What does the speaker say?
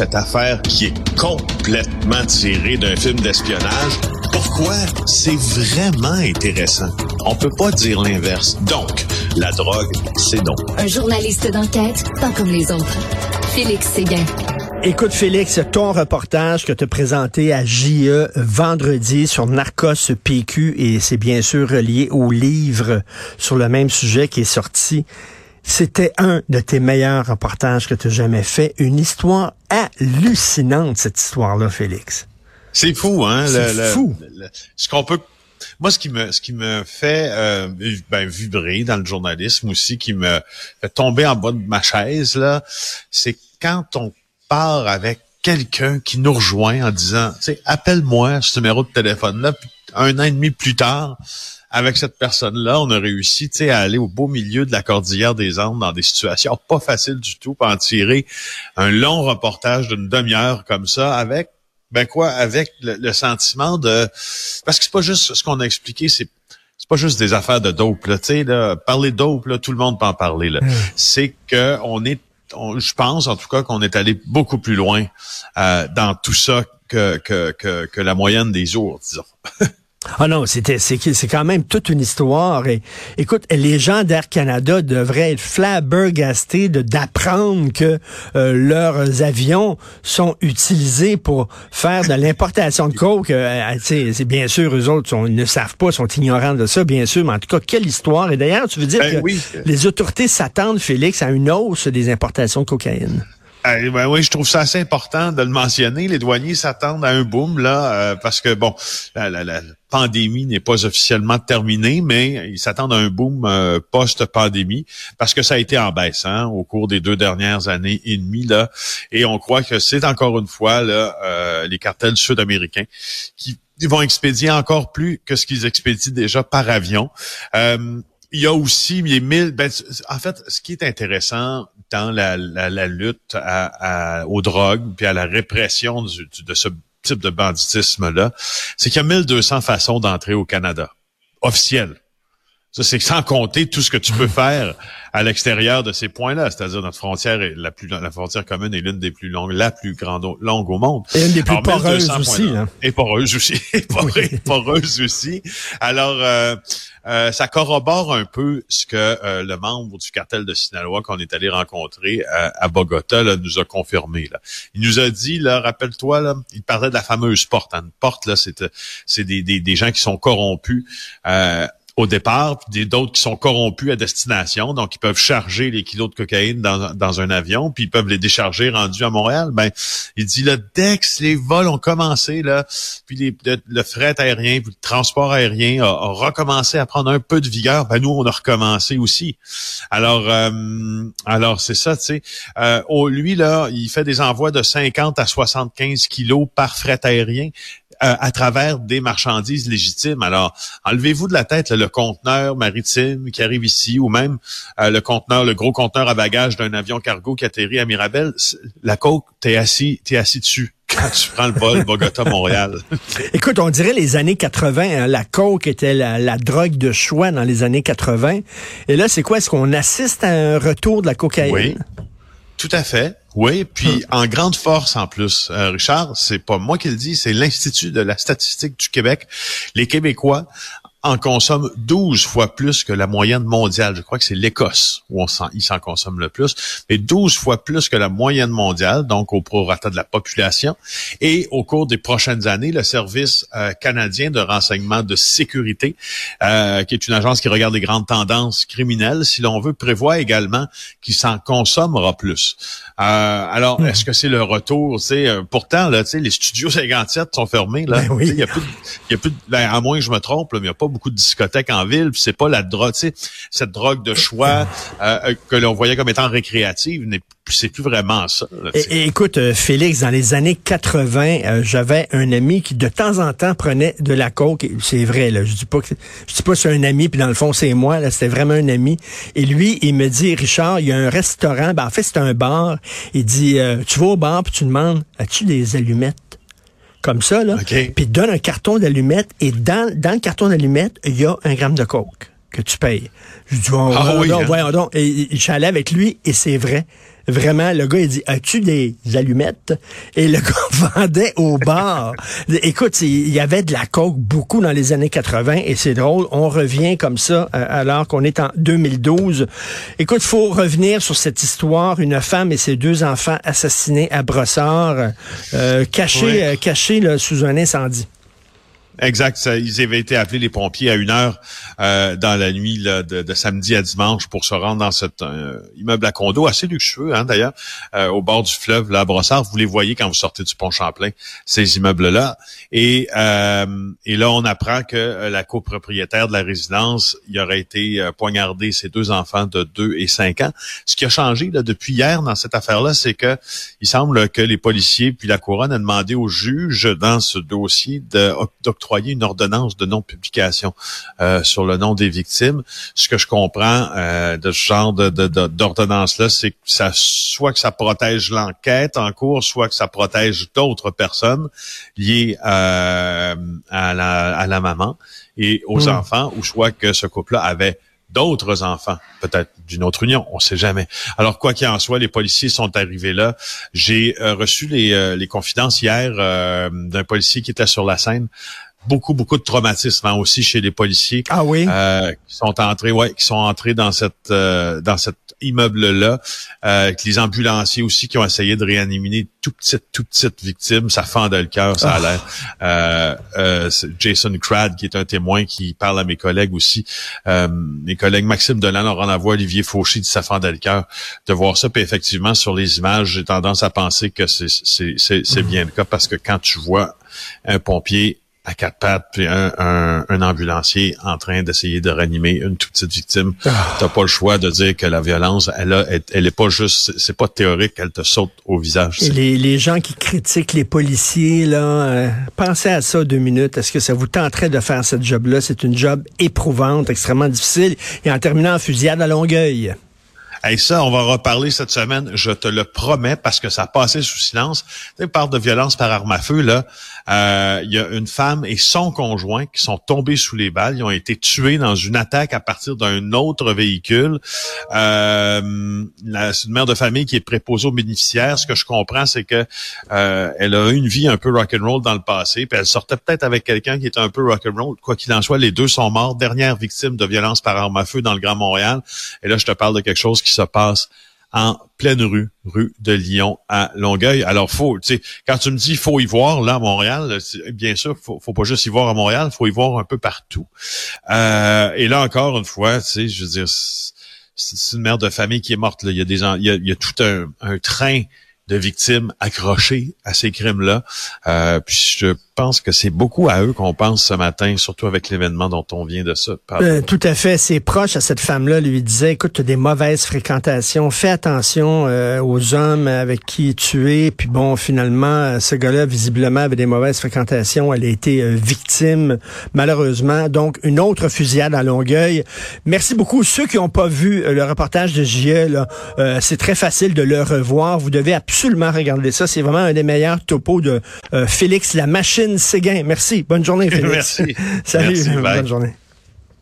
cette affaire qui est complètement tirée d'un film d'espionnage. Pourquoi? C'est vraiment intéressant? On peut pas dire l'inverse. Donc, la drogue, c'est non. Un journaliste d'enquête, pas comme les autres. Félix Séguin. Écoute, Félix, ton reportage que tu as présenté à JE vendredi sur Narcos PQ, et c'est bien sûr relié au livre sur le même sujet qui est sorti. C'était un de tes meilleurs reportages que tu as jamais fait. Une histoire hallucinante, cette histoire-là, Félix. C'est fou, hein? C'est fou. ce qu'on peut moi, ce qui me, ce qui me fait euh, ben, vibrer dans le journalisme aussi, qui me fait tomber en bas de ma chaise, là, c'est quand on part avec quelqu'un qui nous rejoint en disant, tu sais, appelle-moi ce numéro de téléphone-là, un an et demi plus tard, avec cette personne-là, on a réussi, tu sais, à aller au beau milieu de la cordillère des Andes dans des situations pas faciles du tout, pour en tirer un long reportage d'une demi-heure comme ça, avec, ben quoi, avec le, sentiment de, parce que c'est pas juste ce qu'on a expliqué, c'est c'est pas juste des affaires de dope là, tu sais là, parler de dope là, tout le monde peut en parler là. Mmh. C'est que on est je pense en tout cas qu'on est allé beaucoup plus loin euh, dans tout ça que, que, que, que la moyenne des jours, disons. Ah non, c'était c'est c'est quand même toute une histoire. Et écoute, les gens d'Air Canada devraient être flabbergastés d'apprendre que euh, leurs avions sont utilisés pour faire de l'importation de coke. Euh, c'est bien sûr eux autres ils ne savent pas, sont ignorants de ça, bien sûr. Mais en tout cas, quelle histoire Et d'ailleurs, tu veux dire ben que les autorités s'attendent, Félix, à une hausse des importations de cocaïne? Eh ben oui, je trouve ça assez important de le mentionner. Les douaniers s'attendent à un boom là, euh, parce que bon, la, pandémie n'est pas officiellement terminée, mais ils s'attendent à un boom euh, post-pandémie parce que ça a été en baisse hein, au cours des deux dernières années et demie là, et on croit que c'est encore une fois là euh, les cartels sud-américains qui vont expédier encore plus que ce qu'ils expédient déjà par avion. Il y a aussi les mille. Ben, en fait, ce qui est intéressant dans la, la, lutte à, aux drogues puis à la répression de ce type de banditisme-là, c'est qu'il y a 1200 façons d'entrer au Canada, officielles. Ça, c'est sans compter tout ce que tu peux faire à l'extérieur de ces points-là. C'est-à-dire notre frontière est la plus la frontière commune est l'une des plus longues, la plus grande longue au monde. Et une des plus poreuses aussi. Hein. Et poreuse aussi. et poreuse aussi. Alors, euh, euh, ça corrobore un peu ce que euh, le membre du cartel de Sinaloa qu'on est allé rencontrer à Bogota là, nous a confirmé. Là. Il nous a dit, là, rappelle-toi, là, il parlait de la fameuse porte. Une porte, là, c'est, c'est des, des, des, gens qui sont corrompus au départ, puis d'autres qui sont corrompus à destination, donc ils peuvent charger les kilos de cocaïne dans, dans un avion, puis ils peuvent les décharger rendus à Montréal. Ben, il dit là, dès que les vols ont commencé là, puis le, fret aérien, le transport aérien a, recommencé à prendre un peu de vigueur, ben nous on a recommencé aussi. Alors, euh, alors c'est ça, tu sais. Euh, lui là, il fait des envois de 50 à 75 kilos par fret aérien. Euh, à travers des marchandises légitimes. Alors, enlevez-vous de la tête le conteneur maritime qui arrive ici ou même euh, le conteneur, le gros conteneur à bagages d'un avion cargo qui atterrit à Mirabel. La côte, t'es assis, t'es assis dessus quand tu prends le vol Bogota-Montréal. Écoute, on dirait les années 80, hein, la coke était la, drogue de choix dans les années 80. Et là, c'est quoi? Est-ce qu'on assiste à un retour de la cocaïne? Oui, tout à fait. Oui, puis en grande force en plus, euh, Richard, c'est pas moi qui le dis, c'est l'Institut de la statistique du Québec. Les Québécois en consomme 12 fois plus que la moyenne mondiale. Je crois que c'est l'Écosse où on s'en, il s'en consomme le plus, mais 12 fois plus que la moyenne mondiale, donc au prorata de la population. Et au cours des prochaines années, le Service euh, canadien de renseignement de sécurité, euh, qui est une agence qui regarde les grandes tendances criminelles, si l'on veut, prévoit également qu'il s'en consommera plus. Euh, alors, hmm. est-ce que c'est le retour? C'est pourtant là, les studios 57 sont fermés là. Ben il y a plus, il y a plus, ben, à moins que je me trompe, mais il n'y a pas beaucoup de discothèques en ville, c'est pas la drogue, tu sais, cette drogue de choix euh, euh, que l'on voyait comme étant récréative n'est c'est plus vraiment ça. écoute, euh, Félix, dans les années 80, j'avais un ami qui de temps en temps prenait de la coke. C'est vrai, là. Je dis pas que je dis pas c'est un ami, puis dans le fond c'est moi. Là, c'était vraiment un ami. Et lui, il me dit, Richard, il y a un restaurant. Ben, en fait, c'est un bar. Il dit, tu vas au bar puis tu demandes, as-tu des allumettes? Comme ça, là. Puis il donne un carton d'allumettes et dans, dans le carton d'allumettes, il y a un gramme de coke que tu payes. Je dis, oh, ah, oui, donc, hein? voyons donc. Et, je suis allé avec lui et c'est vrai. Vraiment, le gars, il dit, as-tu des allumettes? Et le gars vendait au bar. Écoute, il y avait de la coke beaucoup dans les années 80 et c'est drôle. On revient comme ça euh, alors qu'on est en 2012. Écoute, faut revenir sur cette histoire. Une femme et ses deux enfants assassinés à Brossard, euh, cachés, euh, cachés là, sous un incendie. Exact. ils avaient été appelés les pompiers à une heure euh, dans la nuit de, samedi à dimanche pour se rendre dans cet euh, immeuble à condo assez luxueux, hein, d'ailleurs, euh, au bord du fleuve, là, à Brossard. Vous les voyez quand vous sortez du pont Champlain, ces immeubles-là. Et, et là, on apprend que la copropriétaire de la résidence, il aurait été poignardé ses deux enfants de 2 et 5 ans. Ce qui a changé là, depuis hier dans cette affaire-là, c'est que il semble que les policiers puis la couronne a demandé au juge dans ce dossier d'octroyer une ordonnance de non-publication euh, sur le nom des victimes. Ce que je comprends euh, de ce genre d'ordonnance-là, c'est que ça soit que ça protège l'enquête en cours, soit que ça protège d'autres personnes liées euh, à, la, à la maman et aux enfants, ou soit que ce couple-là avait d'autres enfants, peut-être d'une autre union, on ne sait jamais. Alors, quoi qu'il en soit, les policiers sont arrivés là. J'ai reçu les, les confidences hier d'un policier qui était sur la scène beaucoup beaucoup de traumatisme hein, aussi chez les policiers. Ah oui? Euh, qui sont entrés, ouais, qui sont entrés dans cette euh, dans cet immeuble là. Euh, les ambulanciers aussi qui ont essayé de réanimer tout petite tout petite victime, ça fendait le cœur, ça a ah. l'air. Euh, euh, Jason Crad qui est un témoin qui parle à mes collègues aussi. mes collègues Maxime Delan, Laurent Lavoie, Olivier Fauché dit ça fendait le cœur de voir ça. Puis effectivement sur les images, j'ai tendance à penser que c'est c'est c'est bien le cas parce que quand tu vois un pompier à quatre pattes, puis un, un, ambulancier en train d'essayer de ranimer une toute petite victime. Tu ah. T'as pas le choix de dire que la violence, elle, a, elle, est pas juste, c'est pas théorique, elle te saute au visage. les, les gens qui critiquent les policiers, là, euh, pensez à ça deux minutes. Est-ce que ça vous tenterait de faire cette job-là? C'est une job éprouvante, extrêmement difficile. Et en terminant en fusillade à Longueuil. Et ça, on va reparler cette semaine, je te le promets, parce que ça a passé sous silence. Tu parle de violence par arme à feu, là. Euh, il y a une femme et son conjoint qui sont tombés sous les balles. Ils ont été tués dans une attaque à partir d'un autre véhicule. Euh, c'est une mère de famille qui est préposée aux bénéficiaires. Ce que je comprends, c'est que euh, elle a eu une vie un peu rock'n'roll dans le passé, puis elle sortait peut-être avec quelqu'un qui était un peu rock'n'roll. Quoi qu'il en soit, les deux sont morts. Dernière victime de violence par arme à feu dans le Grand Montréal. Et là, je te parle de quelque chose qui se passe en pleine rue, rue de Lyon à Longueuil. Alors, faut, tu sais, quand tu me dis faut y voir là à Montréal, bien sûr, faut, faut pas juste y voir à Montréal, faut y voir un peu partout. Euh, et là encore une fois, tu sais, je veux dire, c'est une mère de famille qui est morte. Là. Il y a des, il y a, il y a tout un, un train de victimes accrochées à ces crimes-là. Euh, puis je pense que c'est beaucoup à eux qu'on pense ce matin, surtout avec l'événement dont on vient de ça. Euh, tout à fait. Ses proches à cette femme-là lui disaient, écoute, tu as des mauvaises fréquentations, fais attention euh, aux hommes avec qui tu es. Puis bon, finalement, ce gars-là, visiblement, avait des mauvaises fréquentations. Elle a été euh, victime, malheureusement. Donc, une autre fusillade à Longueuil. Merci beaucoup. Ceux qui n'ont pas vu le reportage de JE, c'est très facile de le revoir. Vous devez absolument regarder ça. C'est vraiment un des meilleurs topos de Félix La Machine Séguin. Merci. Bonne journée, Félix. Merci. Salut. bonne journée.